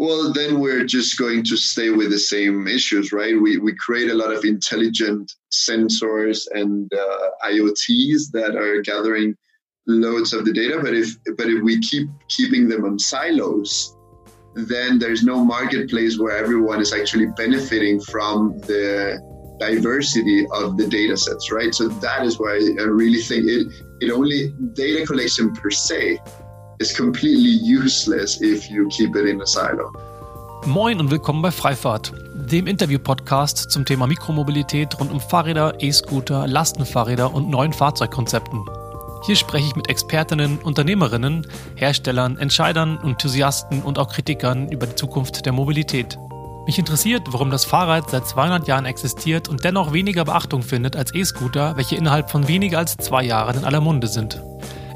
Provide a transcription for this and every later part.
well, then we're just going to stay with the same issues, right? We, we create a lot of intelligent sensors and uh, IoTs that are gathering loads of the data. But if but if we keep keeping them on silos, then there's no marketplace where everyone is actually benefiting from the diversity of the data sets, right? So that is why I really think it it only data collection per se is completely useless if you keep it in a silo. Moin und willkommen bei Freifahrt, dem Interview-Podcast zum Thema Mikromobilität rund um Fahrräder, E-Scooter, Lastenfahrräder und neuen Fahrzeugkonzepten. Hier spreche ich mit Expertinnen, Unternehmerinnen, Herstellern, Entscheidern, Enthusiasten und auch Kritikern über die Zukunft der Mobilität. Mich interessiert, warum das Fahrrad seit 200 Jahren existiert und dennoch weniger Beachtung findet als E-Scooter, welche innerhalb von weniger als zwei Jahren in aller Munde sind.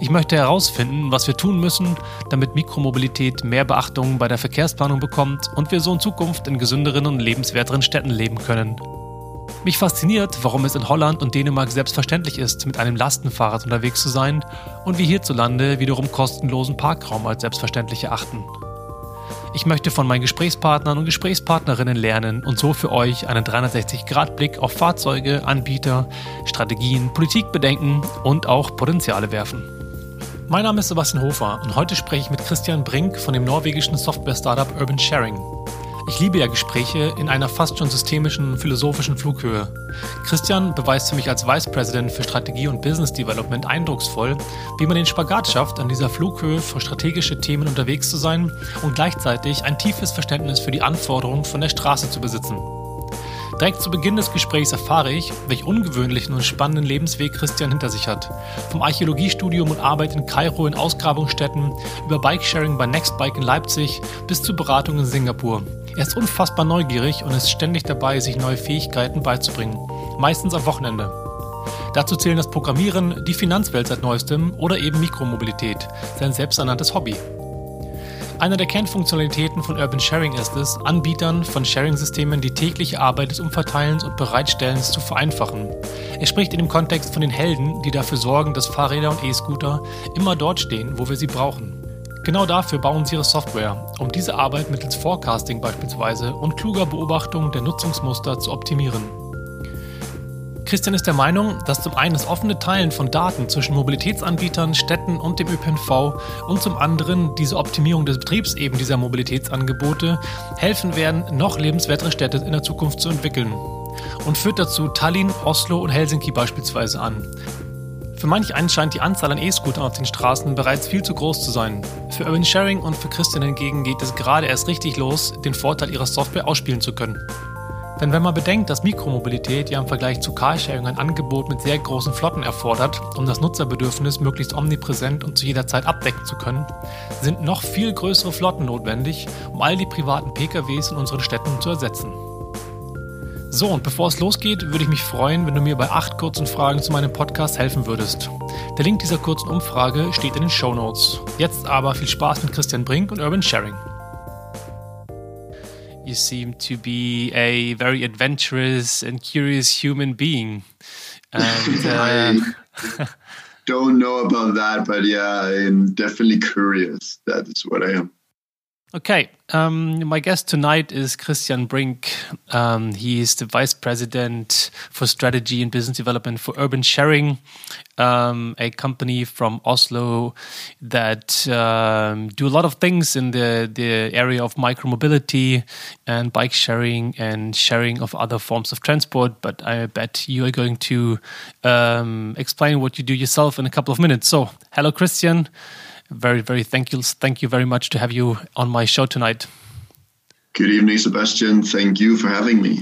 Ich möchte herausfinden, was wir tun müssen, damit Mikromobilität mehr Beachtung bei der Verkehrsplanung bekommt und wir so in Zukunft in gesünderen und lebenswerteren Städten leben können. Mich fasziniert, warum es in Holland und Dänemark selbstverständlich ist, mit einem Lastenfahrrad unterwegs zu sein und wir hierzulande wiederum kostenlosen Parkraum als selbstverständlich erachten. Ich möchte von meinen Gesprächspartnern und Gesprächspartnerinnen lernen und so für euch einen 360-Grad-Blick auf Fahrzeuge, Anbieter, Strategien, Politikbedenken und auch Potenziale werfen. Mein Name ist Sebastian Hofer und heute spreche ich mit Christian Brink von dem norwegischen Software-Startup Urban Sharing. Ich liebe ja Gespräche in einer fast schon systemischen, philosophischen Flughöhe. Christian beweist für mich als Vice President für Strategie und Business Development eindrucksvoll, wie man den Spagat schafft, an dieser Flughöhe für strategische Themen unterwegs zu sein und gleichzeitig ein tiefes Verständnis für die Anforderungen von der Straße zu besitzen. Direkt zu Beginn des Gesprächs erfahre ich, welch ungewöhnlichen und spannenden Lebensweg Christian hinter sich hat. Vom Archäologiestudium und Arbeit in Kairo in Ausgrabungsstätten, über Bikesharing bei Nextbike in Leipzig bis zur Beratung in Singapur. Er ist unfassbar neugierig und ist ständig dabei, sich neue Fähigkeiten beizubringen. Meistens am Wochenende. Dazu zählen das Programmieren, die Finanzwelt seit neuestem oder eben Mikromobilität, sein selbsternanntes Hobby. Eine der Kernfunktionalitäten von Urban Sharing ist es, Anbietern von Sharing-Systemen die tägliche Arbeit des Umverteilens und Bereitstellens zu vereinfachen. Er spricht in dem Kontext von den Helden, die dafür sorgen, dass Fahrräder und E-Scooter immer dort stehen, wo wir sie brauchen. Genau dafür bauen sie ihre Software, um diese Arbeit mittels Forecasting beispielsweise und kluger Beobachtung der Nutzungsmuster zu optimieren. Christian ist der Meinung, dass zum einen das offene Teilen von Daten zwischen Mobilitätsanbietern, Städten und dem ÖPNV und zum anderen diese Optimierung des Betriebs eben dieser Mobilitätsangebote helfen werden, noch lebenswertere Städte in der Zukunft zu entwickeln. Und führt dazu Tallinn, Oslo und Helsinki beispielsweise an. Für manch einen scheint die Anzahl an E-Scootern auf den Straßen bereits viel zu groß zu sein. Für Urban Sharing und für Christian hingegen geht es gerade erst richtig los, den Vorteil ihrer Software ausspielen zu können. Denn wenn man bedenkt, dass Mikromobilität ja im Vergleich zu Carsharing ein Angebot mit sehr großen Flotten erfordert, um das Nutzerbedürfnis möglichst omnipräsent und zu jeder Zeit abdecken zu können, sind noch viel größere Flotten notwendig, um all die privaten PKWs in unseren Städten zu ersetzen. So, und bevor es losgeht, würde ich mich freuen, wenn du mir bei acht kurzen Fragen zu meinem Podcast helfen würdest. Der Link dieser kurzen Umfrage steht in den Show Notes. Jetzt aber viel Spaß mit Christian Brink und Urban Sharing. You seem to be a very adventurous and curious human being. And, uh, I don't know about that, but yeah, I'm definitely curious. That is what I am. Okay, um, my guest tonight is Christian Brink. Um, he is the vice president for strategy and business development for Urban Sharing, um, a company from Oslo that um, do a lot of things in the the area of micromobility and bike sharing and sharing of other forms of transport. But I bet you are going to um, explain what you do yourself in a couple of minutes. So, hello, Christian very, very thank you, thank you very much to have you on my show tonight. Good evening, Sebastian. Thank you for having me.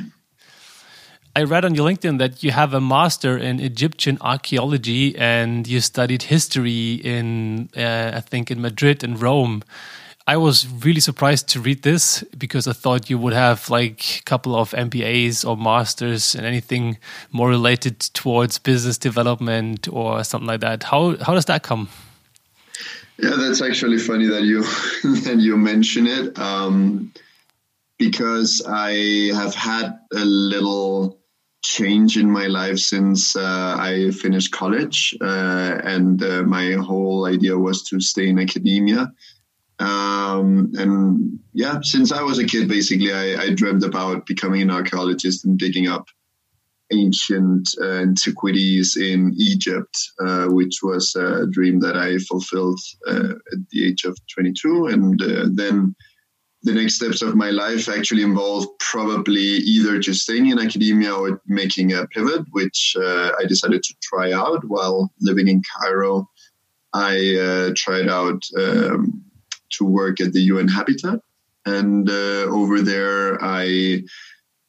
I read on your LinkedIn that you have a master in Egyptian archaeology and you studied history in, uh, I think, in Madrid and Rome. I was really surprised to read this because I thought you would have like a couple of MBAs or masters and anything more related towards business development or something like that. How how does that come? Yeah, that's actually funny that you that you mention it um, because I have had a little change in my life since uh, I finished college, uh, and uh, my whole idea was to stay in academia. Um, and yeah, since I was a kid, basically, I, I dreamed about becoming an archaeologist and digging up ancient uh, antiquities in Egypt, uh, which was a dream that I fulfilled uh, at the age of 22. And uh, then the next steps of my life actually involved probably either just staying in academia or making a pivot, which uh, I decided to try out while living in Cairo. I uh, tried out um, to work at the UN Habitat. And over there, I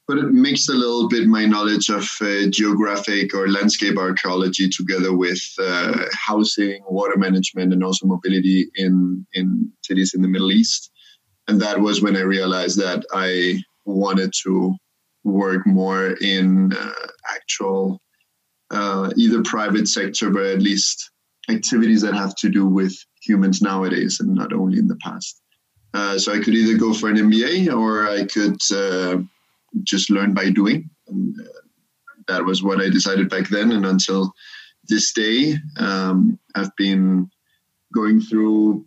but it mixed a little bit my knowledge of uh, geographic or landscape archaeology together with uh, housing, water management, and also mobility in in cities in the Middle East. And that was when I realized that I wanted to work more in uh, actual uh, either private sector, but at least activities that have to do with humans nowadays and not only in the past. Uh, so I could either go for an MBA or I could uh, just learn by doing. And uh, that was what I decided back then. And until this day, um, I've been going through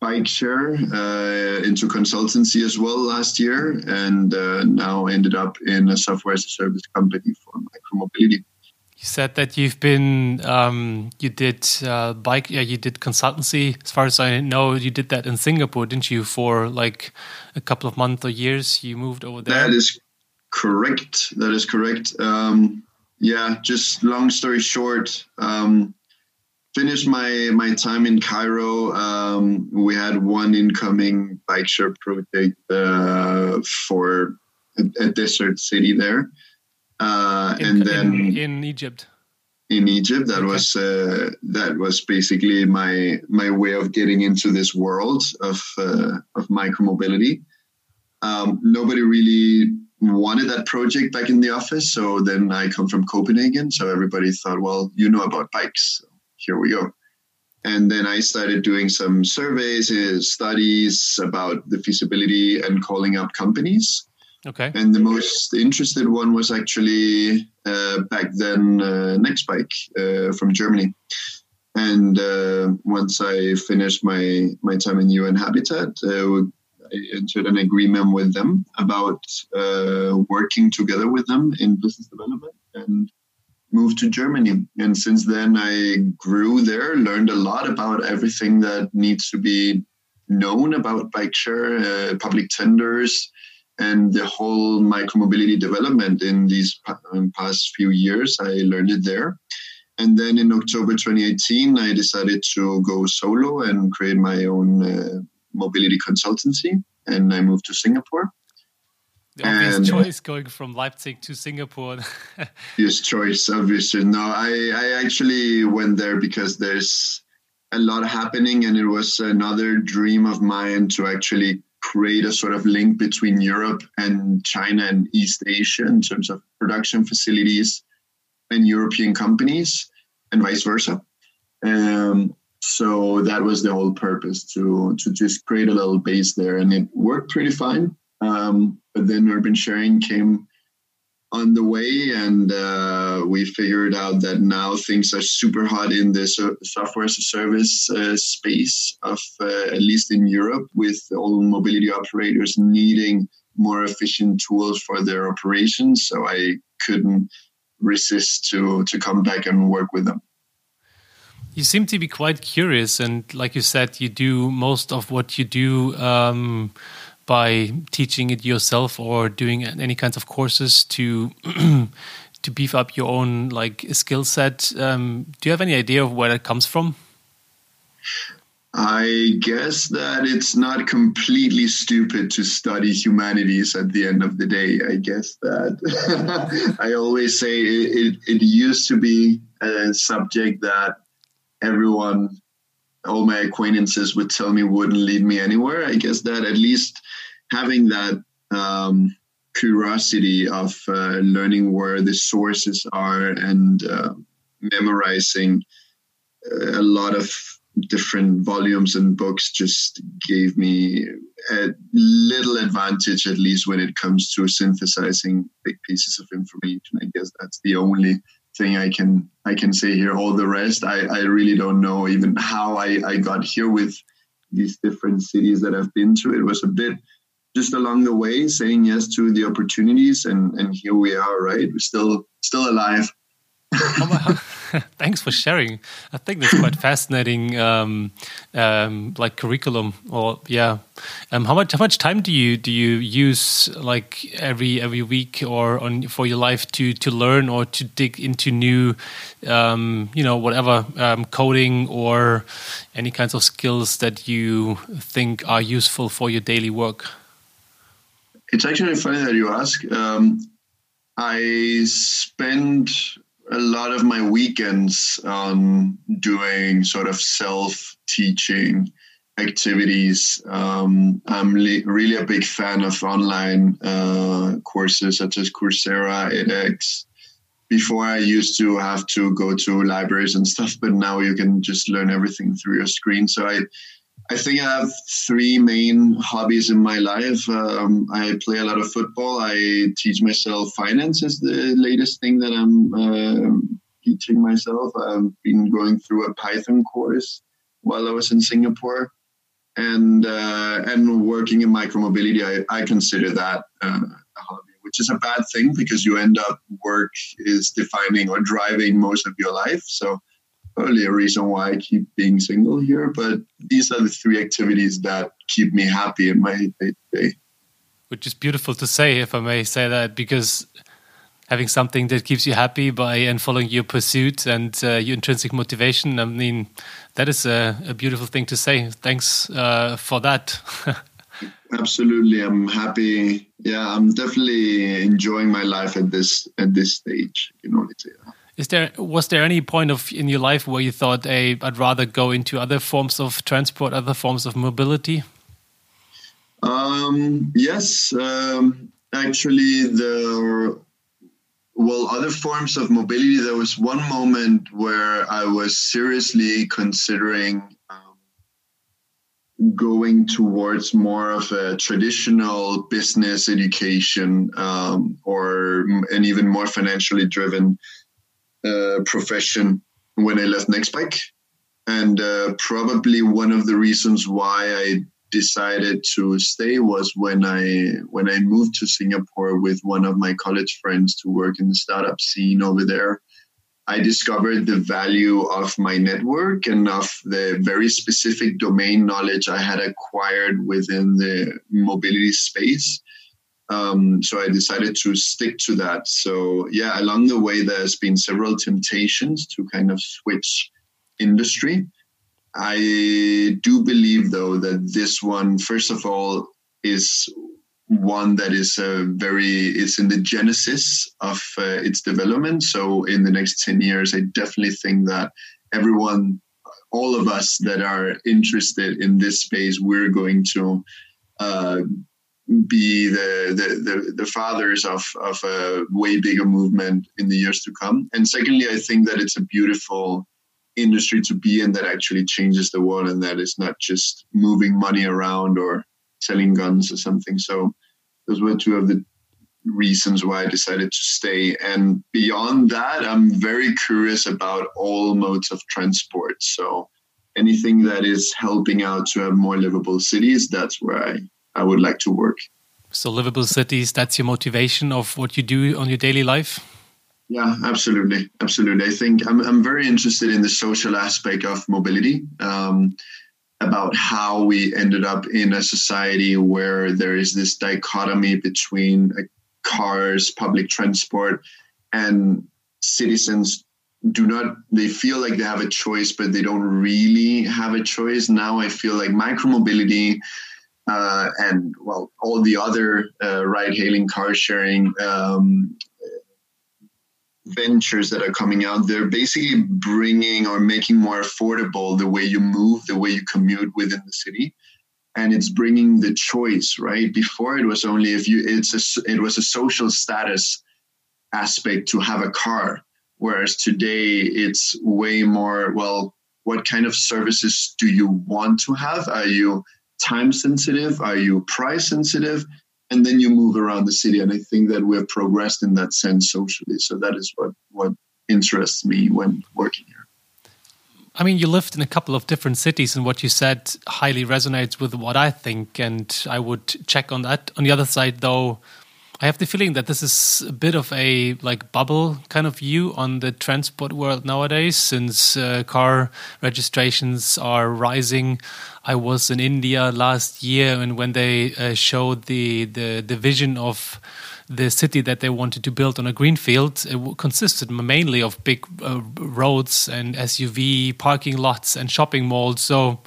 bike share uh, into consultancy as well last year, and uh, now ended up in a software as a service company for micromobility. You said that you've been um, you did uh, bike yeah you did consultancy as far as I know you did that in Singapore didn't you for like a couple of months or years you moved over there that is correct. That is correct. Um, yeah, just long story short, um, finished my my time in Cairo. Um, we had one incoming bike share project uh, for a, a, desert city there, uh, in, and then in, in, Egypt. In Egypt, that okay. was uh, that was basically my my way of getting into this world of uh, of micromobility. Um, nobody really wanted that project back in the office. So then I come from Copenhagen. So everybody thought, well, you know about bikes. So here we go. And then I started doing some surveys, uh, studies about the feasibility and calling up companies. Okay. And the most interested one was actually uh, back then uh, Nextbike uh, from Germany. And uh, once I finished my my time in UN Habitat, uh, entered an agreement with them about uh, working together with them in business development and moved to Germany. And since then, I grew there, learned a lot about everything that needs to be known about bike share, uh, public tenders, and the whole micromobility development in these um, past few years. I learned it there. And then in October 2018, I decided to go solo and create my own uh, mobility consultancy, and I moved to Singapore. The obvious and, choice going from Leipzig to Singapore. yes, choice, obviously. No, I, I actually went there because there's a lot happening, and it was another dream of mine to actually create a sort of link between Europe and China and East Asia in terms of production facilities and European companies, and vice versa. Um, so that was the whole purpose to to just create a little base there, and it worked pretty fine. Um, but then urban sharing came on the way, and uh, we figured out that now things are super hot in the so- software as a service uh, space of uh, at least in Europe, with all mobility operators needing more efficient tools for their operations. So I couldn't resist to to come back and work with them. You seem to be quite curious, and like you said, you do most of what you do um, by teaching it yourself or doing any kinds of courses to to beef up your own like skill set. Um, do you have any idea of where that comes from? I guess that it's not completely stupid to study humanities at the end of the day. I guess that I always say it, it, it used to be a subject that everyone, all my acquaintances would tell me wouldn't lead me anywhere. I guess that at least having that um, curiosity of uh, learning where the sources are and uh, memorizing uh, a lot of different volumes and books just gave me a little advantage at least when it comes to synthesizing big pieces of information i guess that's the only thing I can I can say here. All the rest, I, I really don't know even how I, I got here with these different cities that I've been to. It was a bit just along the way saying yes to the opportunities and and here we are right we're still still alive Thanks for sharing. I think that's quite fascinating, um, um, like curriculum. Or yeah, um, how much how much time do you do you use like every every week or on for your life to to learn or to dig into new, um, you know, whatever um, coding or any kinds of skills that you think are useful for your daily work? It's actually funny that you ask. Um, I spend a lot of my weekends on doing sort of self teaching activities. Um, I'm really a big fan of online uh, courses such as Coursera, edX. Before I used to have to go to libraries and stuff, but now you can just learn everything through your screen. So I I think I have three main hobbies in my life. Um, I play a lot of football. I teach myself finance is the latest thing that I'm uh, teaching myself. I've been going through a Python course while I was in Singapore, and uh, and working in micromobility. I, I consider that uh, a hobby, which is a bad thing because you end up work is defining or driving most of your life. So probably a reason why I keep being single here. But these are the three activities that keep me happy in my day to day. Which is beautiful to say, if I may say that, because having something that keeps you happy by and following your pursuit and uh, your intrinsic motivation, I mean, that is a, a beautiful thing to say. Thanks uh, for that. Absolutely, I'm happy. Yeah, I'm definitely enjoying my life at this at this stage. You know, say that. Is there was there any point of in your life where you thought, "Hey, I'd rather go into other forms of transport, other forms of mobility"? Um, yes, um, actually, the well, other forms of mobility. There was one moment where I was seriously considering um, going towards more of a traditional business education, um, or and even more financially driven uh, profession when I left Nextbike. And uh, probably one of the reasons why I decided to stay was when I when I moved to Singapore with one of my college friends to work in the startup scene over there. I discovered the value of my network and of the very specific domain knowledge I had acquired within the mobility space. Um, so I decided to stick to that. So yeah, along the way, there's been several temptations to kind of switch industry. I do believe though that this one, first of all, is one that is a very it's in the genesis of uh, its development. So in the next ten years, I definitely think that everyone, all of us that are interested in this space, we're going to uh, be the, the, the, the, fathers of, of a way bigger movement in the years to come. And secondly, I think that it's a beautiful industry to be in that actually changes the world and that is not just moving money around or selling guns or something. So those were two of the reasons why I decided to stay. And beyond that, I'm very curious about all modes of transport. So anything that is helping out to have more livable cities, that's where I I would like to work. So, livable cities, that's your motivation of what you do on your daily life? Yeah, absolutely. Absolutely. I think I'm, I'm very interested in the social aspect of mobility, um, about how we ended up in a society where there is this dichotomy between uh, cars, public transport, and citizens do not they feel like they have a choice but they don't really have a choice now i feel like micromobility uh, and well, all the other uh, ride-hailing, car-sharing um, ventures that are coming out, they're basically bringing or making more affordable the way you move, the way you commute within the city, and it's bringing the choice. Right before, it was only if you it's a, it was a social status aspect to have a car, whereas today it's way more well. What kind of services do you want to have? Are you time sensitive? Are you price sensitive? And then you move around the city. And I think that we've progressed in that sense socially. So that is what, what interests me when working here. I mean, you lived in a couple of different cities, and what you said highly resonates with what I think, and I would check on that. On the other side, though, I have the feeling that this is a bit of a like bubble kind of view on the transport world nowadays, since uh, car registrations are rising. I was in India last year, and when they uh, showed the, the the vision of the city that they wanted to build on a greenfield, it consisted mainly of big uh, roads and SUV parking lots and shopping malls. So.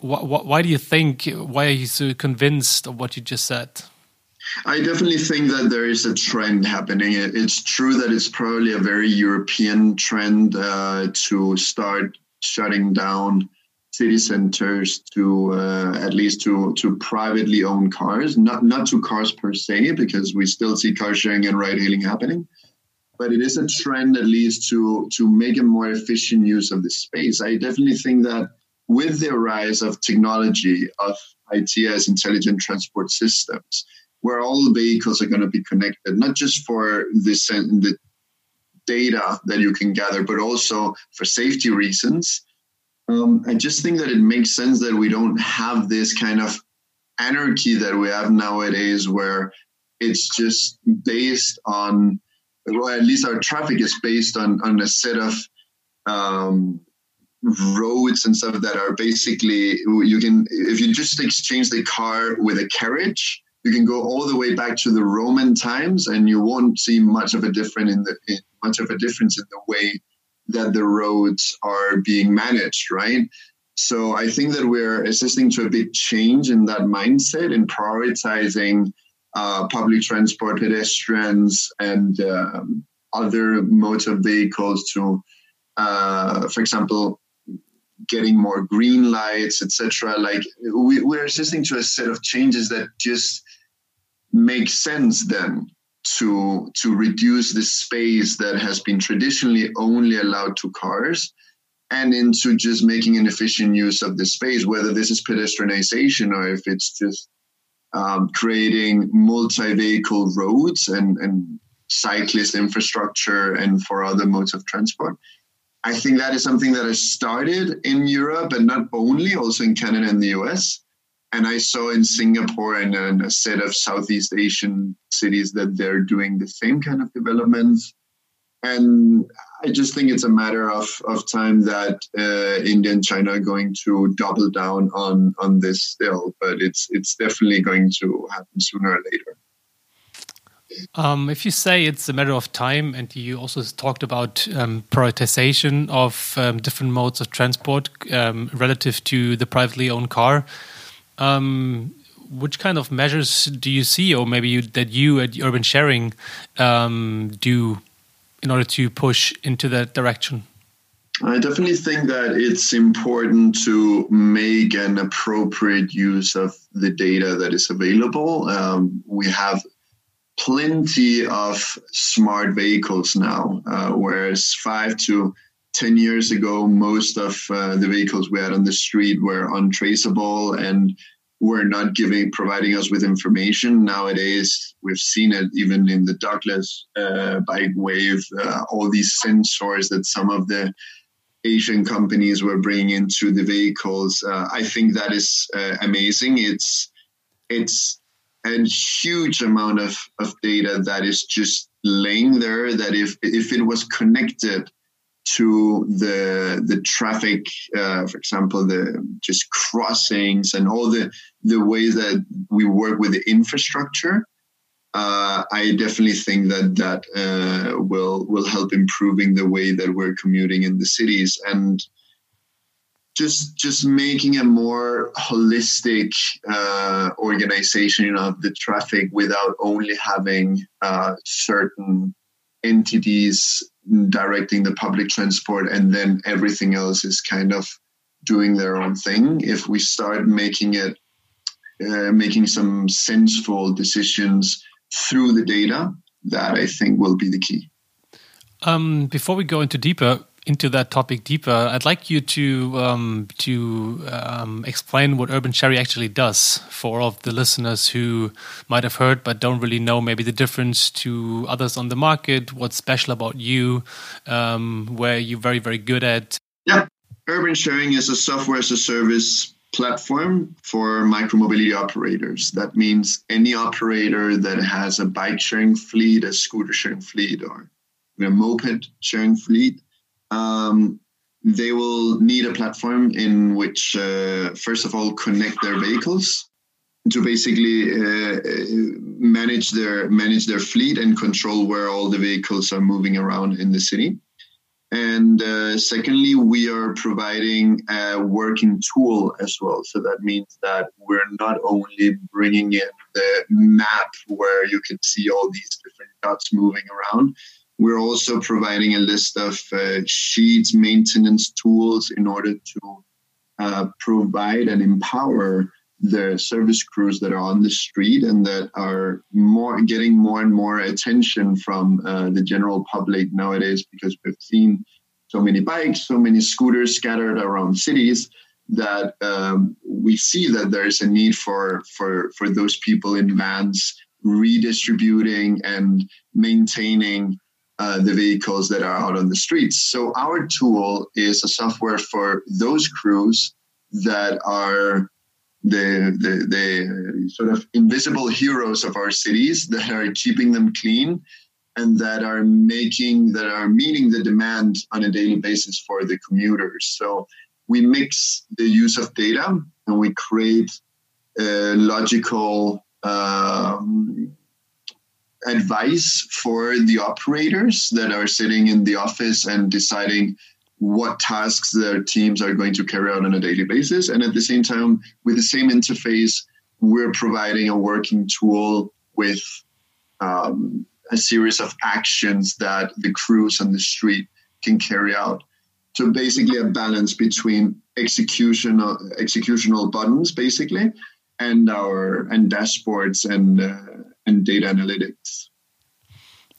Wh wh why do you think? Why are you so convinced of what you just said? I definitely think that there is a trend happening. It's true that it's probably a very European trend uh, to start shutting down city centers to uh, at least to to privately owned cars, not not to cars per se, because we still see car sharing and ride hailing happening. But it is a trend at least to to make a more efficient use of the space. I definitely think that with the rise of technology of ITS intelligent transport systems, where all the vehicles are going to be connected, not just for this the data that you can gather, but also for safety reasons. Um, I just think that it makes sense that we don't have this kind of anarchy that we have nowadays, where it's just based on, well, at least our traffic is based on on a set of um, roads and stuff that are basically you can if you just exchange the car with a carriage you can go all the way back to the Roman times, and you won't see much of a difference in the in, much of a difference in the way that the roads are being managed, right? So I think that we're assisting to a big change in that mindset in prioritizing uh, public transport, pedestrians, and um, other of vehicles to, uh, for example, getting more green lights, etc. Like we, we're assisting to a set of changes that just make sense then to to reduce the space that has been traditionally only allowed to cars and into just making an efficient use of the space whether this is pedestrianization or if it's just um, creating multi-vehicle roads and, and cyclist infrastructure and for other modes of transport. I think that is something that has started in europe and not only also in canada and the us and I saw in Singapore and, a set of Southeast Asian cities that they're doing the same kind of developments. And I just think it's a matter of, of time that uh, India and China are going to double down on, on this still, but it's it's definitely going to happen sooner or later. Um, if you say it's a matter of time, and you also talked about um, prioritization of um, different modes of transport um, relative to the privately owned car, um, which kind of measures do you see, or maybe you, that you at Urban Sharing um, do in order to push into that direction? I definitely think that it's important to make an appropriate use of the data that is available. Um, we have plenty of smart vehicles now, uh, whereas five to 10 years ago, most of uh, the vehicles we had on the street were untraceable and were not giving, providing us with information. Nowadays, we've seen it even in the dockless uh, bike wave, uh, all these sensors that some of the Asian companies were bringing into the vehicles. Uh, I think that is uh, amazing. It's, it's a huge amount of, of data that is just laying there that if, if it was connected to the the traffic, uh, for example, the just crossings and all the the ways that we work with the infrastructure. Uh, I definitely think that that uh, will will help improving the way that we're commuting in the cities and just just making a more holistic uh, organization of the traffic without only having uh, certain entities directing the public transport and then everything else is kind of doing their own thing. If we start making it uh, making some senseful decisions through the data that i think will be the key. Um, before we go into deeper into that topic deeper, I'd like you to um, to um, explain what Urban Sharing actually does for all of the listeners who might have heard but don't really know maybe the difference to others on the market. What's special about you? Um, where you're very very good at. Yeah, urban sharing is a software as a service platform for micromobility operators. That means any operator that has a bike sharing fleet, a scooter sharing fleet, or a moped sharing fleet, um, they will need a platform in which, uh, first of all, connect their vehicles to basically uh, manage their manage their fleet and control where all the vehicles are moving around in the city. And uh, secondly, we are providing a working tool as well. So that means that we're not only bringing in the map where you can see all these different dots moving around, we're also providing a list of uh, sheets, maintenance tools in order to uh, provide and empower the service crews that are on the street and that are more getting more and more attention from uh, the general public nowadays because we've seen so many bikes, so many scooters scattered around cities that um, we see that there is a need for for for those people in vans redistributing and maintaining uh, the vehicles that are out on the streets. So our tool is a software for those crews that are the, the, the sort of invisible heroes of our cities that are keeping them clean and that are making that are meeting the demand on a daily basis for the commuters so we mix the use of data and we create a logical um, advice for the operators that are sitting in the office and deciding what tasks their teams are going to carry out on a daily basis. And at the same time, with the same interface, we're providing a working tool with um, a series of actions that the crews on the street can carry out. So basically, a balance between execution executional buttons, basically, and our and dashboards and uh, and data analytics.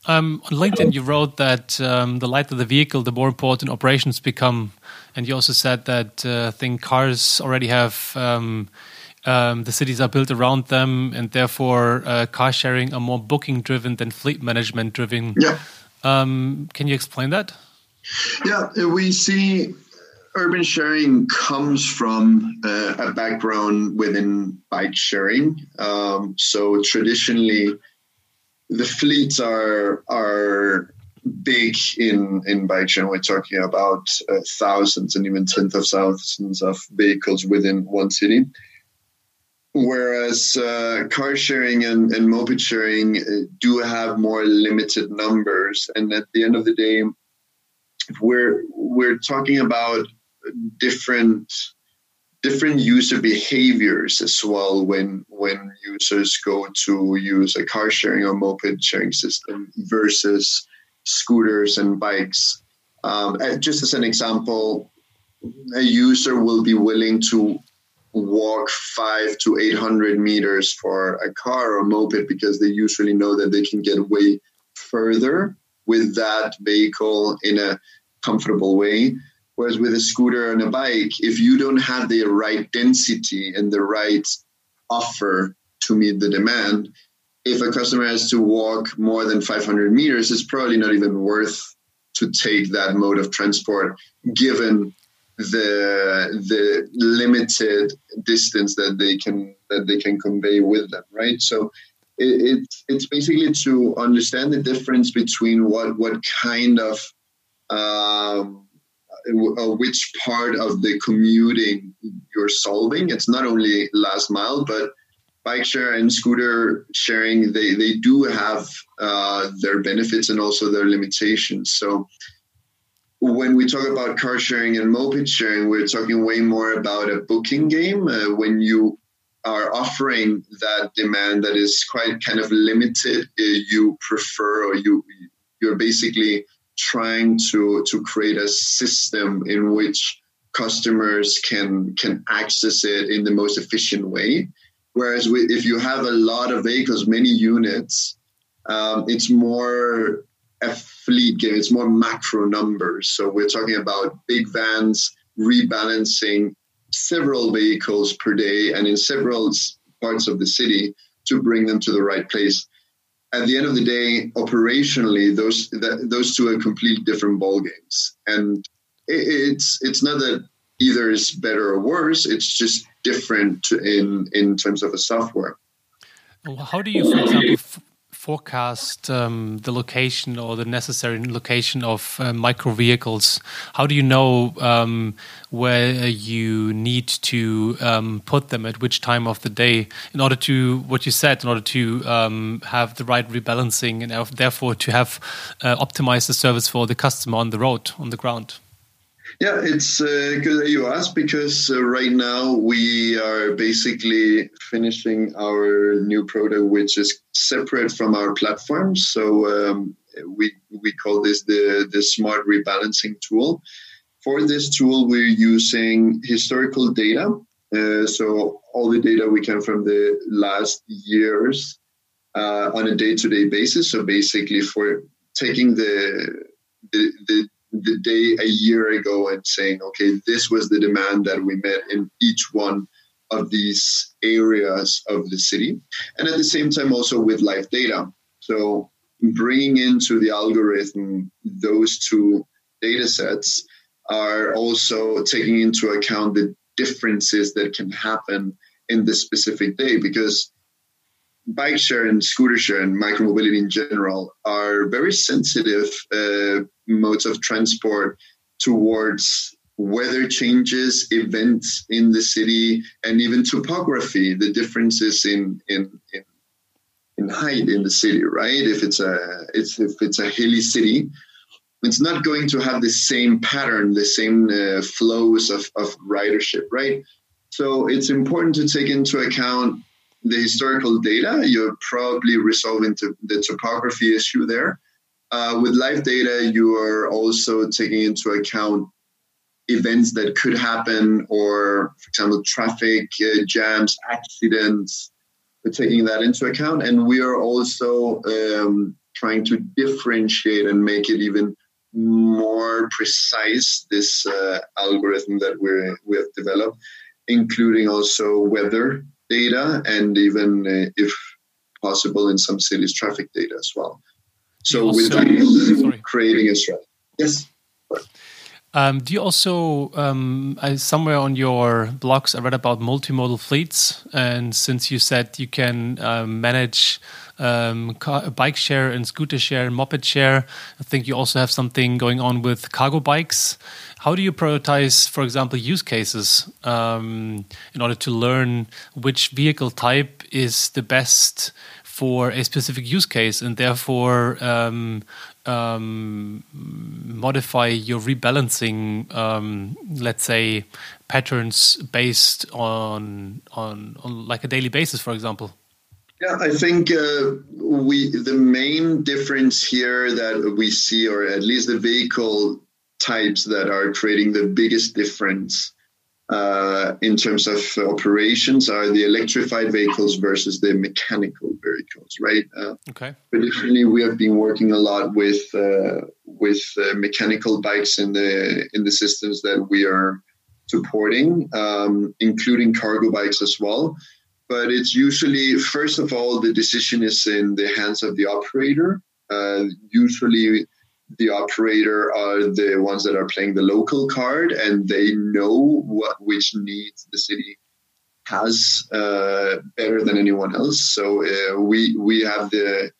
Um, on LinkedIn, you wrote that um, the lighter the vehicle, the more important operations become, and you also said that uh, I think cars already have um, um the cities are built around them, and therefore uh, car sharing are more booking driven than fleet management driven. Yeah. Um, can you explain that? Yeah, we see urban sharing comes from uh, a background within bike sharing. Um, so traditionally the fleets are are big in in Beijing. We're talking about uh, thousands and even tens of thousands of vehicles within one city. Whereas uh, car sharing and, and moped sharing uh, do have more limited numbers, and at the end of the day, we're we're talking about different different user behaviors as well when when users go to use a car sharing or moped sharing system versus scooters and bikes. Um, just as an example, a user will be willing to walk five to eight hundred meters for a car or moped because they usually know that they can get way further with that vehicle in a comfortable way Whereas with a scooter and a bike, if you don't have the right density and the right offer to meet the demand, if a customer has to walk more than 500 meters, it's probably not even worth to take that mode of transport, given the the limited distance that they can that they can convey with them, right? So it, it it's basically to understand the difference between what what kind of um, which part of the commuting you're solving. It's not only last mile, but bike share and scooter sharing, they, they do have uh, their benefits and also their limitations. So when we talk about car sharing and moped sharing, we're talking way more about a booking game. Uh, when you are offering that demand that is quite kind of limited, uh, you prefer or you you're basically trying to to create a system in which customers can can access it in the most efficient way. Whereas if you have a lot of vehicles, many units, um, it's more a fleet game. It's more macro numbers. So we're talking about big vans rebalancing several vehicles per day and in several parts of the city to bring them to the right place at the end of the day, operationally, those those two are completely different ball games. And it's it's not that either is better or worse. It's just different in in terms of a software. How do you, for example, forecast um, the location or the necessary location of uh, micro vehicles? How do you know um, where you need to um, put them at which time of the day in order to what you said, in order to um, have the right rebalancing and therefore to have uh, optimized the service for the customer on the road, on the ground? Yeah, it's uh, good that you asked because uh, right now we are basically finishing our new product, which is separate from our platform. So um, we we call this the the smart rebalancing tool. For this tool, we're using historical data. Uh, so all the data we can from the last years uh, on a day-to-day basis. So basically, for taking the the, the the day a year ago and saying, okay, this was the demand that we met in each one of these areas of the city. And at the same time, also with live data. So bringing into the algorithm those two data sets are also taking into account the differences that can happen in this specific day because bike share and scooter share and micromobility in general are very sensitive uh, modes of transport towards weather changes, events in the city, and even topography, the differences in in, in, in height in the city, right? If it's a it's if it's a hilly city, it's not going to have the same pattern, the same uh, flows of, of ridership, right? So it's important to take into account the historical data. You're probably resolving the topography issue there. Uh, with live data, you are also taking into account events that could happen, or for example, traffic uh, jams, accidents. We're taking that into account, and we are also um, trying to differentiate and make it even more precise. This uh, algorithm that we we have developed, including also weather data and even, uh, if possible, in some cities, traffic data as well. So also, with that, creating a strategy. Yes. Um, do you also, um, I, somewhere on your blogs, I read about multimodal fleets. And since you said you can um, manage um, car, bike share and scooter share and moped share, I think you also have something going on with cargo bikes. How do you prioritize, for example, use cases um, in order to learn which vehicle type is the best for a specific use case and therefore um, um, modify your rebalancing, um, let's say, patterns based on, on on like a daily basis, for example? Yeah, I think uh, we the main difference here that we see, or at least the vehicle types that are creating the biggest difference uh, in terms of operations are the electrified vehicles versus the mechanical vehicles, right? Uh, okay. Traditionally, we have been working a lot with uh, with uh, mechanical bikes in the in the systems that we are supporting, um, including cargo bikes as well. But it's usually, first of all, the decision is in the hands of the operator. Uh, usually the operator are the ones that are playing the local card and they know what which needs the city has uh, better than anyone else. So uh, we we have the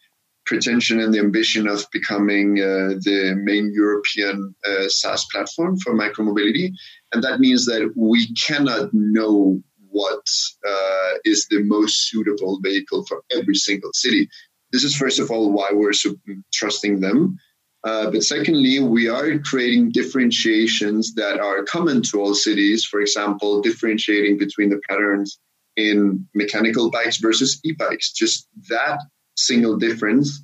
pretension and the ambition of becoming uh, the main European uh, SaaS platform for micromobility, and that means that we cannot know what uh, is the most suitable vehicle for every single city. This is first of all why we're trusting them. Uh, but secondly, we are creating differentiations that are common to all cities. For example, differentiating between the patterns in mechanical bikes versus e-bikes. Just that single difference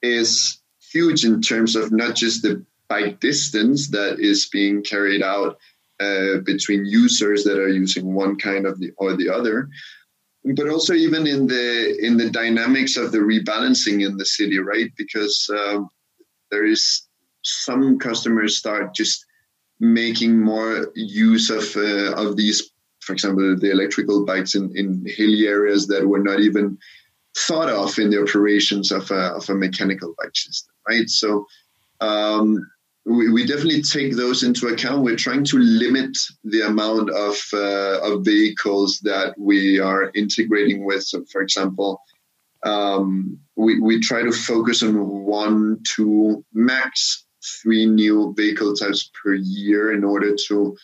is huge in terms of not just the bike distance that is being carried out uh, between users that are using one kind of the or the other, but also even in the in the dynamics of the rebalancing in the city, right? Because um, there is some customers start just making more use of uh, of these for example the electrical bikes in, in hilly areas that were not even thought of in the operations of a, of a mechanical bike system right so um, we, we, definitely take those into account. We're trying to limit the amount of uh, of vehicles that we are integrating with. So, for example, um, we we try to focus on one, two, max three new vehicle types per year in order to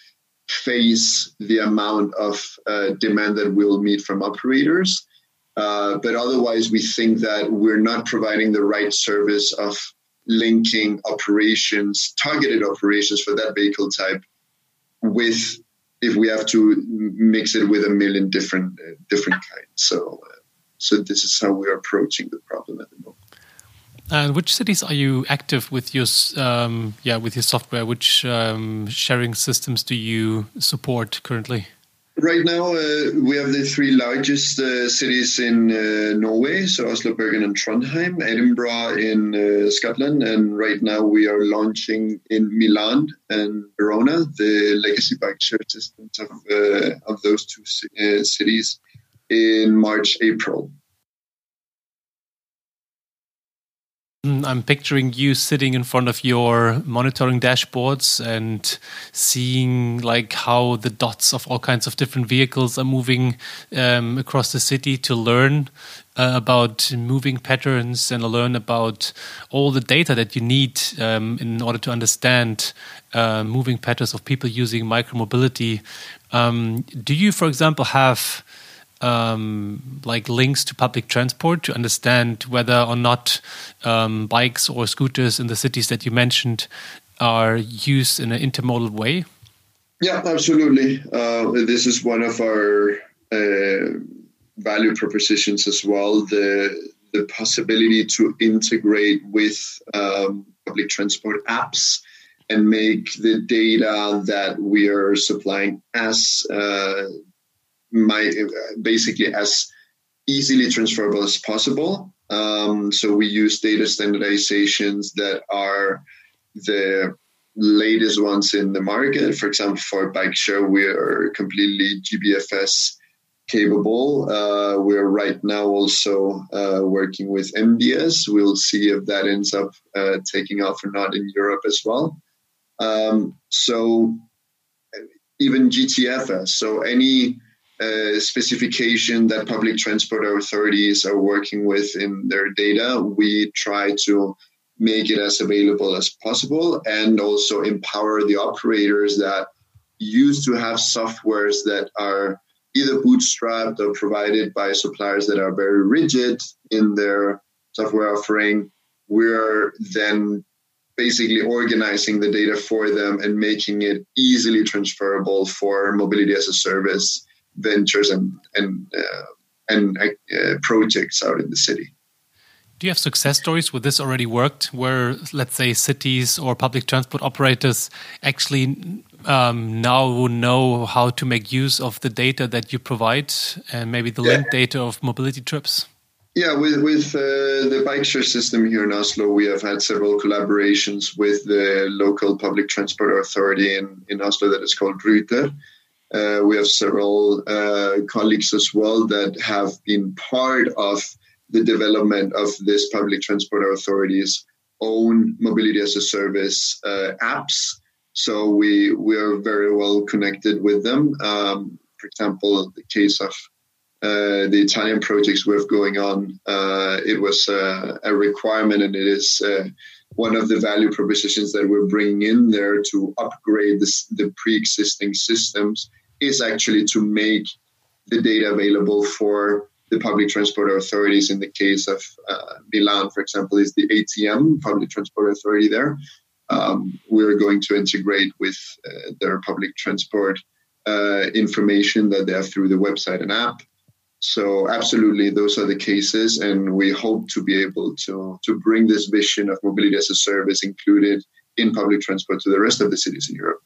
face the amount of uh, demand that we'll meet from operators. Uh, but otherwise, we think that we're not providing the right service of linking operations, targeted operations for that vehicle type with if we have to mix it with a million different uh, different kinds. So, uh, so this is how we're approaching the problem at the moment. And which cities are you active with your um, yeah with your software? Which um, sharing systems do you support currently? Right now, uh, we have the three largest uh, cities in uh, Norway, so Oslo, Bergen, and Trondheim, Edinburgh in uh, Scotland, and right now we are launching in Milan and Verona the legacy bike share systems of, uh, of those two uh, cities in March, April. Mm, I'm picturing you sitting in front of your monitoring dashboards and seeing like how the dots of all kinds of different vehicles are moving um, across the city to learn uh, about moving patterns and learn about all the data that you need um, in order to understand uh, moving patterns of people using micromobility. Um, do you, for example, have um, like links to public transport to understand whether or not um, bikes or scooters in the cities that you mentioned are used in an intermodal way? Yeah, absolutely. Uh, this is one of our uh, value propositions as well. The the possibility to integrate with um, public transport apps and make the data that we are supplying as uh, my basically as easily transferable as possible. Um, so we use data standardizations that are the latest ones in the market. For example, for bike share, we are completely GBFS capable. Uh, we're right now also uh, working with MDS. We'll see if that ends up uh, taking off or not in Europe as well. Um, so even GTFS. So any specification that public transport authorities are working with in their data, we try to make it as available as possible and also empower the operators that used to have softwares that are either bootstrapped or provided by suppliers that are very rigid in their software offering. We're then basically organizing the data for them and making it easily transferable for mobility as a service ventures and and uh, and uh, projects out in the city. Do you have success stories where this already worked, where let's say cities or public transport operators actually um, now know how to make use of the data that you provide and maybe the yeah. linked data of mobility trips? Yeah, with with uh, the bike share system here in Oslo, we have had several collaborations with the local public transport authority in, in Oslo that is called Ruter. Uh, we have several uh, colleagues as well that have been part of the development of this public transport authority's own mobility as a service uh, apps. So we we are very well connected with them. Um, for example, in the case of uh, the Italian projects we have going on, uh, it was uh, a requirement, and it is one of the value propositions that we're bringing in there to upgrade this, the pre-existing systems is actually to make the data available for the public transport authorities. In the case of uh, Milan, for example, is the ATM, public transport authority there. Um, we're going to integrate with uh, their public transport uh, information that they have through the website and app. So absolutely, those are the cases, and we hope to be able to to bring this vision of mobility as a service included in public transport to the rest of the cities in Europe.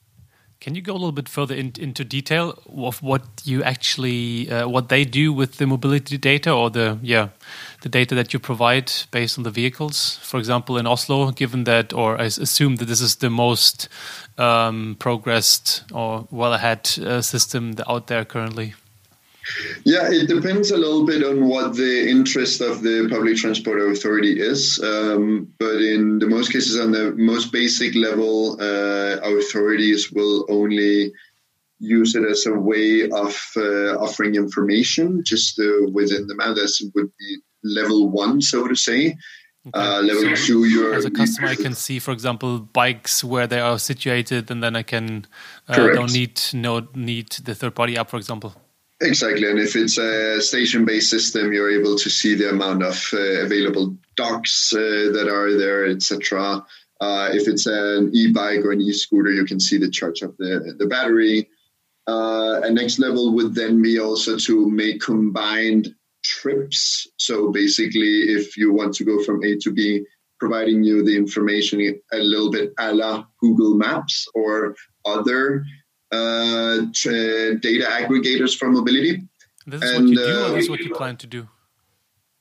Can you go a little bit further in, into detail of what you actually, uh, what they do with the mobility data or the yeah, the data that you provide based on the vehicles? For example, in Oslo, given that, or I assume that this is the most um, progressed or well ahead uh, system out there currently. Yeah, it depends a little bit on what the interest of the public transport authority is. Um, but in the most cases, on the most basic level, uh, authorities will only use it as a way of uh, offering information just uh, within the map. That would be level one, so to say. Okay. Uh, level so two, as a customer, I can see, for example, bikes where they are situated, and then I can uh, don't need no need the third party app, for example. Exactly, and if it's a station-based system, you're able to see the amount of uh, available docks uh, that are there, etc. Uh, if it's an e-bike or an e-scooter, you can see the charge of the the battery. Uh, a next level would then be also to make combined trips. So basically, if you want to go from A to B, providing you the information a little bit a la Google Maps or other uh, data aggregators for mobility. This is and, what you do, or this is what you plan to do?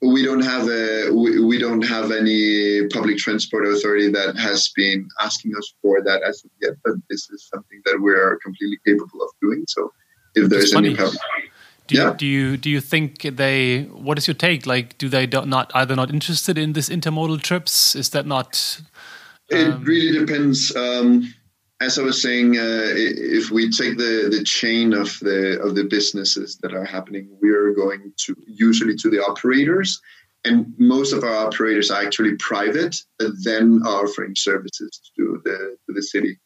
We don't have a we, we don't have any public transport authority that has been asking us for that as of yet, but this is something that we are completely capable of doing. So if there's any public do you, do you do you think they? What is your take? Like, do they not either not interested in this intermodal trips? Is that not? Um... It really depends. Um, as I was saying, uh, if we take the, the chain of the of the businesses that are happening, we are going to usually to the operators, and most of our operators are actually private, then offering services to the to the city.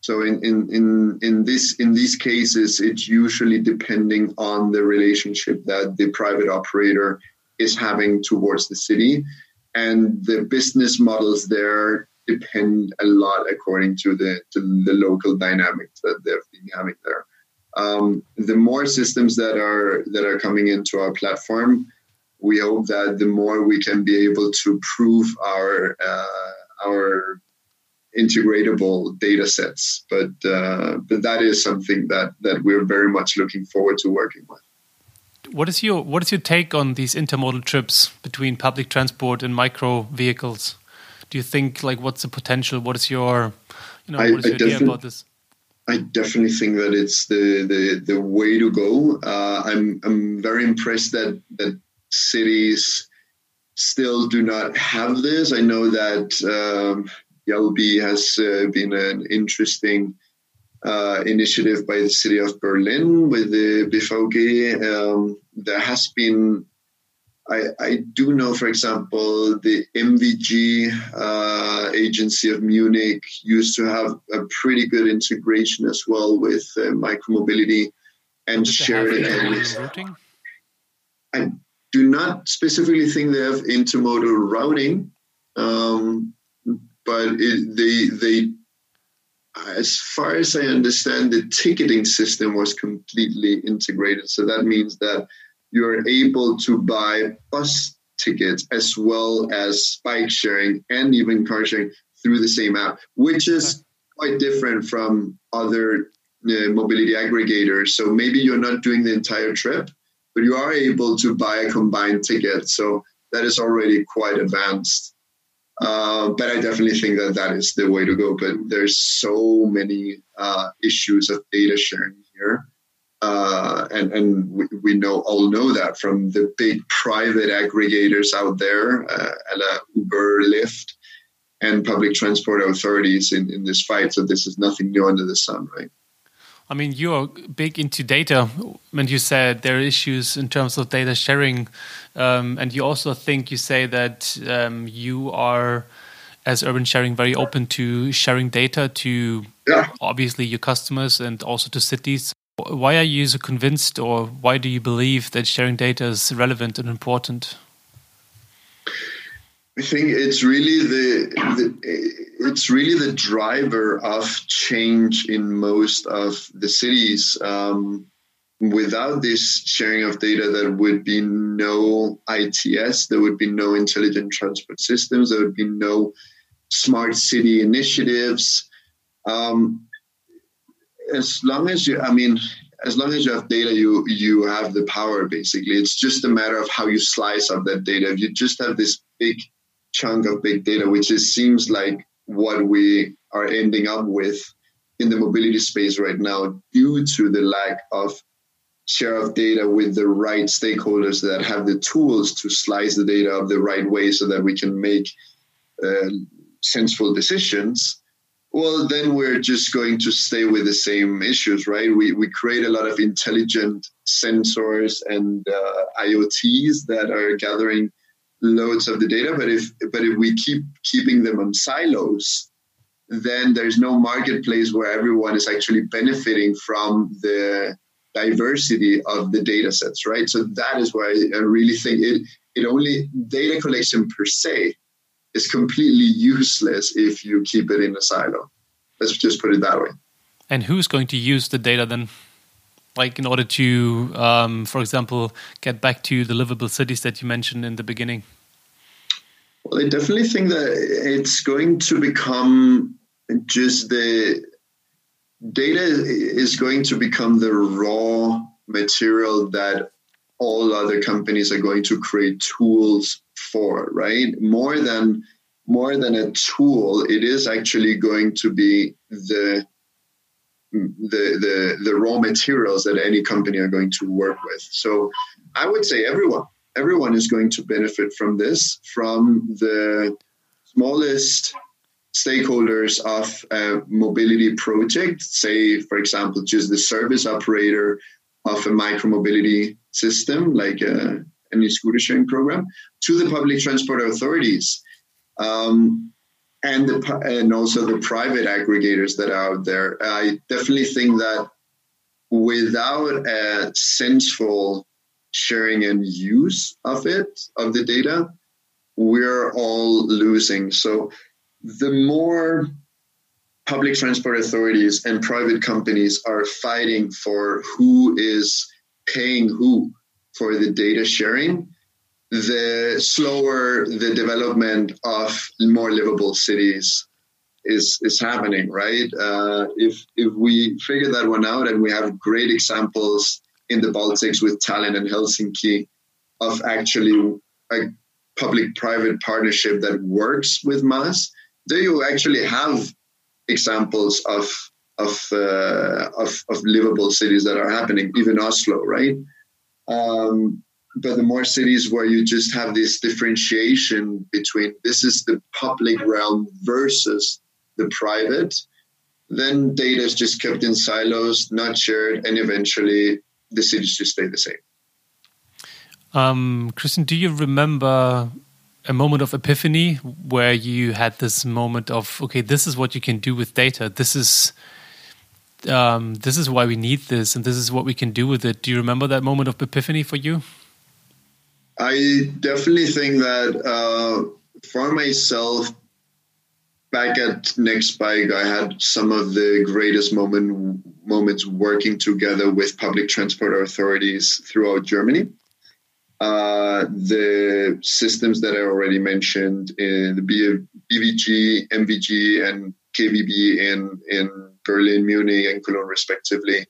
So in, in, in, in this in these cases, it's usually depending on the relationship that the private operator is having towards the city. And the business models there depend a lot according to the to the local dynamics that they've been having there. Um, the more systems that are that are coming into our platform, we hope that the more we can be able to prove our uh, our integratable data sets. But uh, but that is something that that we're very much looking forward to working with. What is your what is your take on these intermodal trips between public transport and micro vehicles? Do you think like what's the potential? What is your you know I, what is your idea about this? I definitely think that it's the the, the way to go. Uh, I'm I'm very impressed that that cities still do not have this. I know that um, Jelbi has uh, been an interesting uh, initiative by the city of Berlin with the BVG. Um, there has been, I, I, do know, for example, the MVG uh, agency of Munich used to have a pretty good integration as well with uh, micromobility and shared routing. I do not specifically think they have intermodal routing. Um, but it, they they as far as I understand, the ticketing system was completely integrated. So that means that you're able to buy bus tickets as well as bike sharing and even car sharing through the same app, which is quite different from other uh, mobility aggregators. So maybe you're not doing the entire trip, but you are able to buy a combined ticket. So that is already quite advanced. Uh, but I definitely think that that is the way to go. But there's so many uh, issues of data sharing. Uh, and and we, we, know all know that from the big private aggregators out there, uh, Uber, Lyft, and public transport authorities in, in this fight. So this is nothing new under the sun, right? I mean, you're big into data, and you said there are issues in terms of data sharing, um, and you also think you say that um, you are, as urban sharing, very open to sharing data to yeah. obviously your customers and also to cities. Why are you so convinced, or why do you believe that sharing data is relevant and important? I think it's really the, the, it's really the driver of change in most of the cities. Um, without this sharing of data, there would be no ITS, there would be no intelligent transport systems, there would be no smart city initiatives. Um, as long as you, I mean, as long as you have data, you you have the power. Basically, it's just a matter of how you slice up that data. If you just have this big chunk of big data, which is, seems like what we are ending up with in the mobility space right now due to the lack of share of data with the right stakeholders that have the tools to slice the data up the right way so that we can make uh, sensible decisions well then we're just going to stay with the same issues right we, we create a lot of intelligent sensors and uh, iots that are gathering loads of the data but if but if we keep keeping them on silos then there's no marketplace where everyone is actually benefiting from the diversity of the data sets, right? So that is why I really think it, it only data collection per se is completely useless if you keep it in a silo. Let's just put it that way. And who's going to use the data then? Like in order to, um, for example, get back to the livable cities that you mentioned in the beginning? Well, I definitely think that it's going to become just the data is going to become the raw material that all other companies are going to create tools for right? More than more than a tool it is actually going to be the the the, the raw materials that any company are going to work with. So i would say everyone everyone is going to benefit from this from the smallest stakeholders of a mobility project, say, for example, just the service operator of a micromobility system, like a, any scooter sharing program, to the public transport authorities. Um, and the, and also the private aggregators that are out there. I definitely think that without a sensible sharing and use of it of the data, we're all losing. So the more public transport authorities and private companies are fighting for who is paying who for the data sharing, the slower the development of more livable cities is is happening. Right? Uh, if if we figure that one out, and we have great examples in the Baltics with Tallinn and Helsinki of actually a public-private partnership that works with MaaS do you actually have examples of of, uh, of, of livable cities that are happening, even Oslo, right? Um, but the more cities where you just have this differentiation between this is the public realm versus the private, then data is just kept in silos, not shared, and eventually the cities just stay the same. Um, Christian, do you remember a moment of epiphany where you had this moment of okay this is what you can do with data this is um, this is why we need this and this is what we can do with it. Do you remember that moment of epiphany for you? I definitely think that uh, for myself back at nextbike i had some of the greatest moment moments working together with public transport authorities throughout germany. Uh, the systems that I already mentioned in the BVG, MVG, and KVB in, in Berlin, Munich, and Cologne, respectively,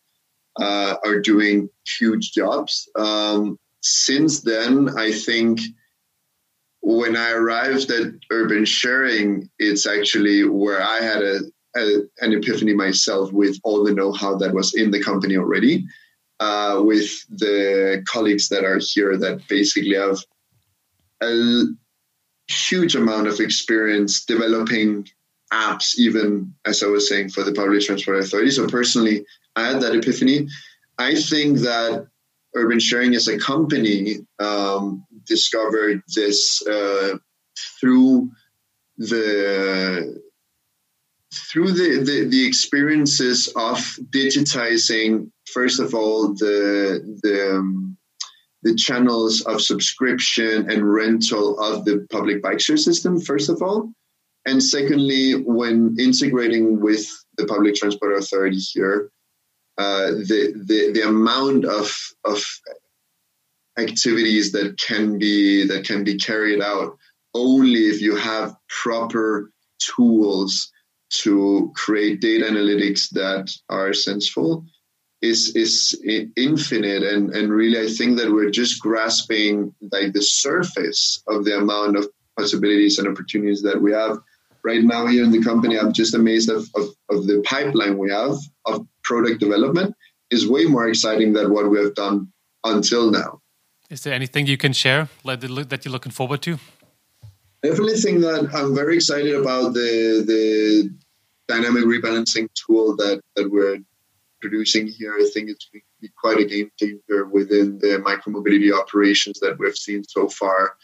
uh, are doing huge jobs. Um, since then, I think when I arrived at urban sharing, it's actually where I had a, a, an epiphany myself with all the know how that was in the company already uh, with the colleagues that are here that basically have a huge amount of experience developing apps, even as I was saying, for the public transport authority. So personally, I had that epiphany. I think that Urban Sharing as a company um, discovered this uh, through the through the, the, the experiences of digitizing first of all the the um, the channels of subscription and rental of the public bike share system first of all and secondly when integrating with the public transport authority here uh, the, the the amount of of activities that can be that can be carried out only if you have proper tools to create data analytics that are sensible is is infinite. And and really I think that we're just grasping like the surface of the amount of possibilities and opportunities that we have right now here in the company I'm just amazed of, of, of the pipeline we have of product development is way more exciting than what we have done until now. Is there anything you can share that you're looking forward to? Definitely think that I'm very excited about the the dynamic rebalancing tool that, that we're producing here. I think it's be quite a game changer within the micromobility operations that we've seen so far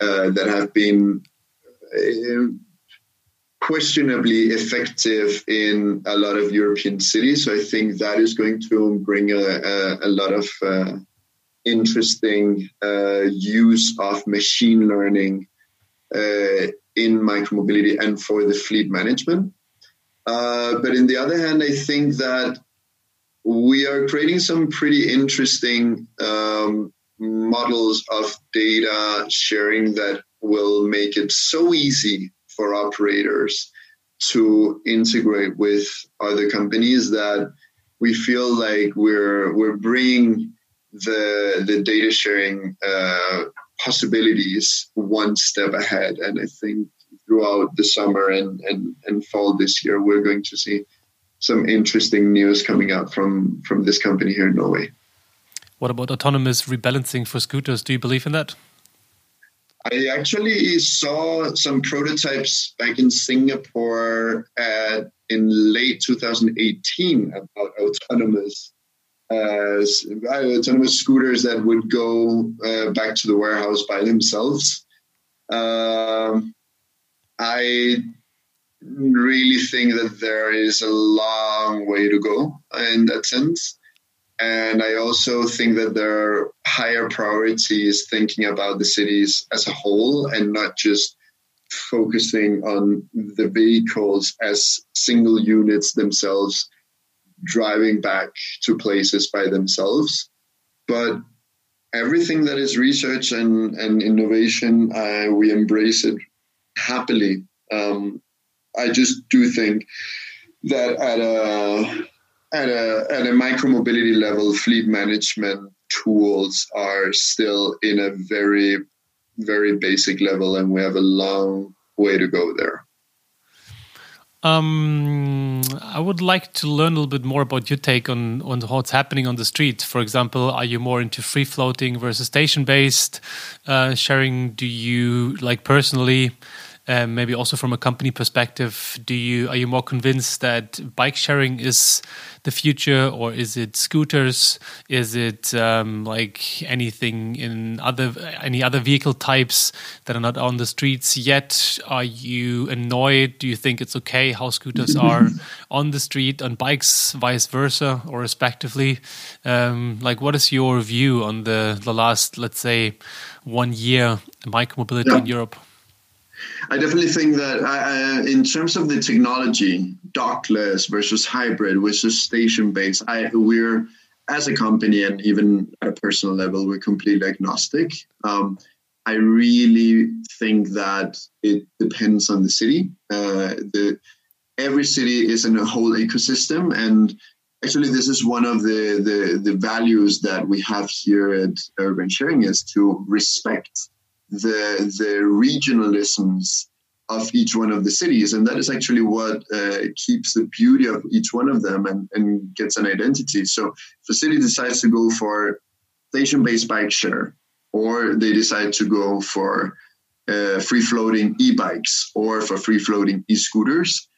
uh, that have been uh, questionably effective in a lot of European cities. So I think that is going to bring a, a, a lot of uh, interesting uh, use of machine learning uh, in micromobility and for the fleet management. Uh, but in the other hand, I think that we are creating some pretty interesting um, models of data sharing that will make it so easy for operators to integrate with other companies that we feel like we're we're bringing the the data sharing uh, possibilities one step ahead. And I think throughout the summer and, and, and fall this year, we're going to see some interesting news coming out from, from this company here in Norway. What about autonomous rebalancing for scooters? Do you believe in that? I actually saw some prototypes back in Singapore at, in late 2018 about autonomous uh, autonomous scooters that would go uh, back to the warehouse by themselves. Um, I really think that there is a long way to go in that sense. And I also think that there are higher priorities thinking about the cities as a whole and not just focusing on the vehicles as single units themselves driving back to places by themselves. But everything that is research and, and innovation, uh, we embrace it happily. Um, I just do think that at a at a at a micromobility level, fleet management tools are still in a very very basic level, and we have a long way to go there. Um, I would like to learn a little bit more about your take on on what's happening on the street. For example, are you more into free floating versus station based uh, sharing? Do you like personally? Um, maybe also from a company perspective, do you are you more convinced that bike sharing is the future, or is it scooters? Is it um, like anything in other any other vehicle types that are not on the streets yet? Are you annoyed? Do you think it's okay how scooters are on the street, on bikes, vice versa, or respectively? Um, like, what is your view on the the last, let's say, one year micromobility yeah. in Europe? I definitely think that uh, in terms of the technology, dockless versus hybrid versus station based, I we're as a company and even at a personal level, we're completely agnostic. Um, I really think that it depends on the city. Uh, the every city is in a whole ecosystem, and actually, this is one of the, the the values that we have here at Urban Sharing is to respect the the regionalisms of each one of the cities. And that is actually what uh, keeps the beauty of each one of them and, and gets an identity. So if a city decides to go for station-based bike share or they decide to go for uh, free floating e-bikes or for free floating e-scooters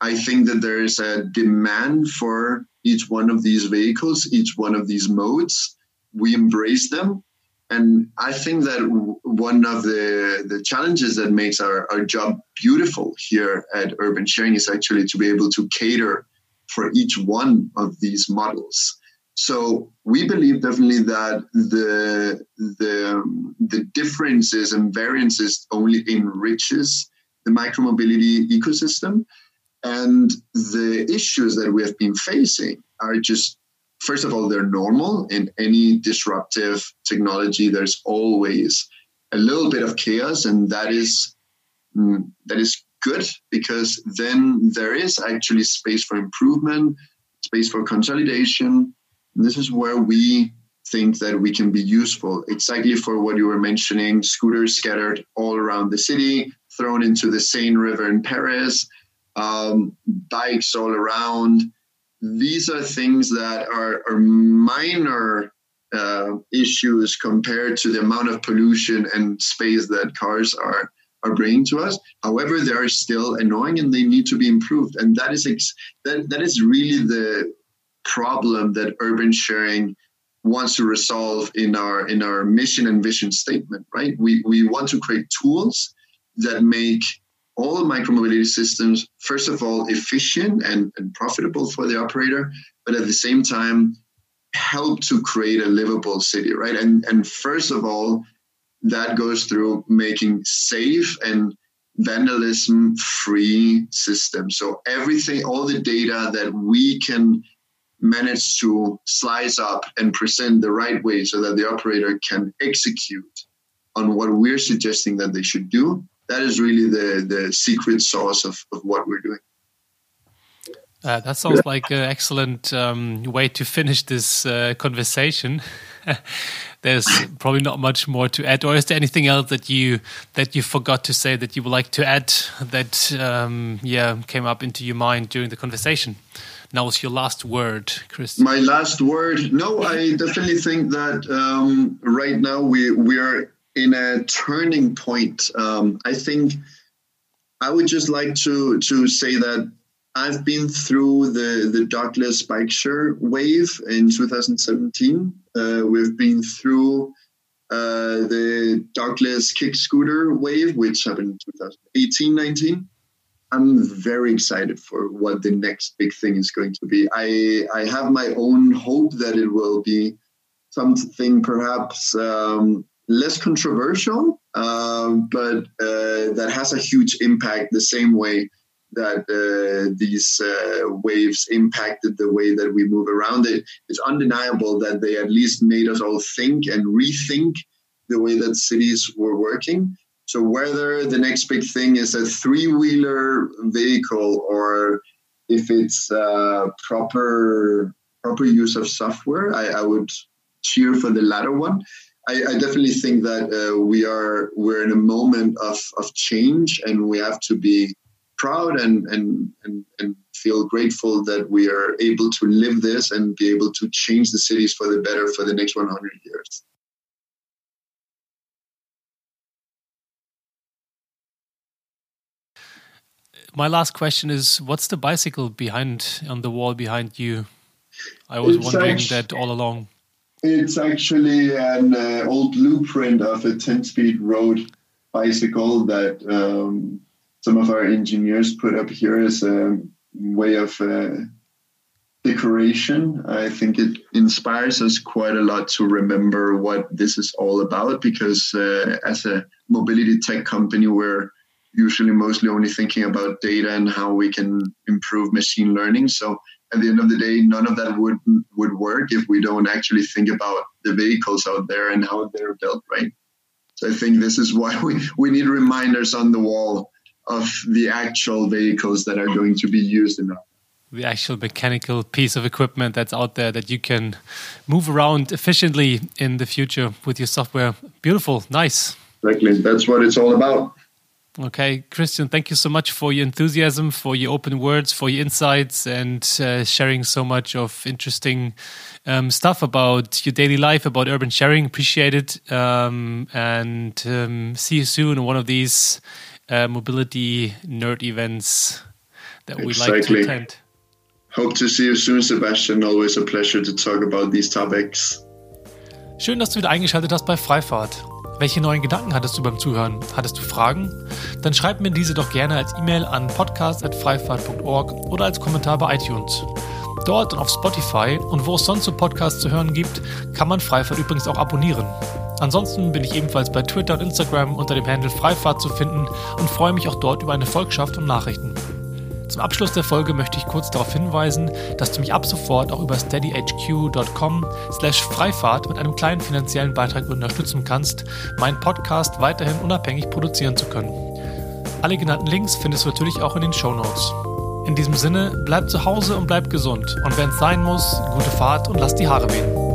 i think that there is a demand for each one of these vehicles each one of these modes. We embrace them and I think that one of the, the challenges that makes our, our job beautiful here at Urban Sharing is actually to be able to cater for each one of these models. So we believe definitely that the the the differences and variances only enriches the micromobility ecosystem, and the issues that we have been facing are just first of all, they're normal. In any disruptive technology, there's always a little bit of chaos, and that is mm, that is good because then there is actually space for improvement, space for consolidation. And this is where we think that we can be useful exactly for what you were mentioning scooters scattered all around the city thrown into the seine river in paris um, bikes all around these are things that are, are minor uh, issues compared to the amount of pollution and space that cars are are bringing to us. However, they are still annoying and they need to be improved. And that is ex- that that is really the problem that urban sharing wants to resolve in our in our mission and vision statement. Right? We we want to create tools that make all micromobility systems, first of all, efficient and, and profitable for the operator, but at the same time, help to create a livable city, right? And and first of all, that goes through making safe and vandalism free systems. So everything, all the data that we can manage to slice up and present the right way so that the operator can execute on what we're suggesting that they should do. That is really the, the secret sauce of, of what we're doing. Uh, that sounds like an excellent um, way to finish this uh, conversation. There's probably not much more to add, or is there anything else that you that you forgot to say that you would like to add that um, yeah came up into your mind during the conversation? Now is your last word, Chris. My last word. No, I definitely think that um, right now we we are in a turning point. Um, I think I would just like to to say that I've been through the, the dockless bike share wave in 2017. Uh, we've been through uh, the dockless kick scooter wave, which happened in 2018 19. I'm very excited for what the next big thing is going to be. I, I have my own hope that it will be something perhaps um, less controversial, uh, but that has a huge impact the same way that uh, these uh, waves impacted the way that we move around it. It's undeniable that they at least made us all think and rethink the way that cities were working. So whether the next big thing is a three-wheeler vehicle or if it's uh, proper proper use of software, I, I, would cheer for the latter one. I, I definitely think that uh, we are we're in a moment of, of change, and we have to be proud and, and, and, and feel grateful that we are able to live this and be able to change the cities for the better for the next 100 years. My last question is what's the bicycle behind on the wall behind you? I was it's wondering actually, that all along. It's actually an uh, old blueprint of a 10 speed road bicycle that um, some of our engineers put up here as a way of uh, decoration. I think it inspires us quite a lot to remember what this is all about because uh, as a mobility tech company, we're usually mostly only thinking about data and how we can improve machine learning. So at the end of the day, none of that would would work if we don't actually think about the vehicles out there and how they're built, right? So I think this is why we, we need reminders on the wall of the actual vehicles that are going to be used in our the actual mechanical piece of equipment that's out there that you can move around efficiently in the future with your software. Beautiful, nice. Exactly, that's what it's all about. Okay, Christian, thank you so much for your enthusiasm, for your open words, for your insights, and uh, sharing so much of interesting um, stuff about your daily life, about urban sharing. Appreciate it. Um, and um, see you soon in one of these uh, mobility nerd events that we exactly. like to attend. Hope to see you soon, Sebastian. Always a pleasure to talk about these topics. Schön, dass du wieder eingeschaltet hast bei Freifahrt. Welche neuen Gedanken hattest du beim Zuhören? Hattest du Fragen? Dann schreib mir diese doch gerne als E-Mail an podcast.freifahrt.org oder als Kommentar bei iTunes. Dort und auf Spotify und wo es sonst so Podcasts zu hören gibt, kann man Freifahrt übrigens auch abonnieren. Ansonsten bin ich ebenfalls bei Twitter und Instagram unter dem Handle Freifahrt zu finden und freue mich auch dort über eine Volkschaft und Nachrichten. Zum Abschluss der Folge möchte ich kurz darauf hinweisen, dass du mich ab sofort auch über steadyhq.com slash Freifahrt mit einem kleinen finanziellen Beitrag unterstützen kannst, meinen Podcast weiterhin unabhängig produzieren zu können. Alle genannten Links findest du natürlich auch in den Show Notes. In diesem Sinne, bleib zu Hause und bleib gesund. Und wenn es sein muss, gute Fahrt und lass die Haare wehen.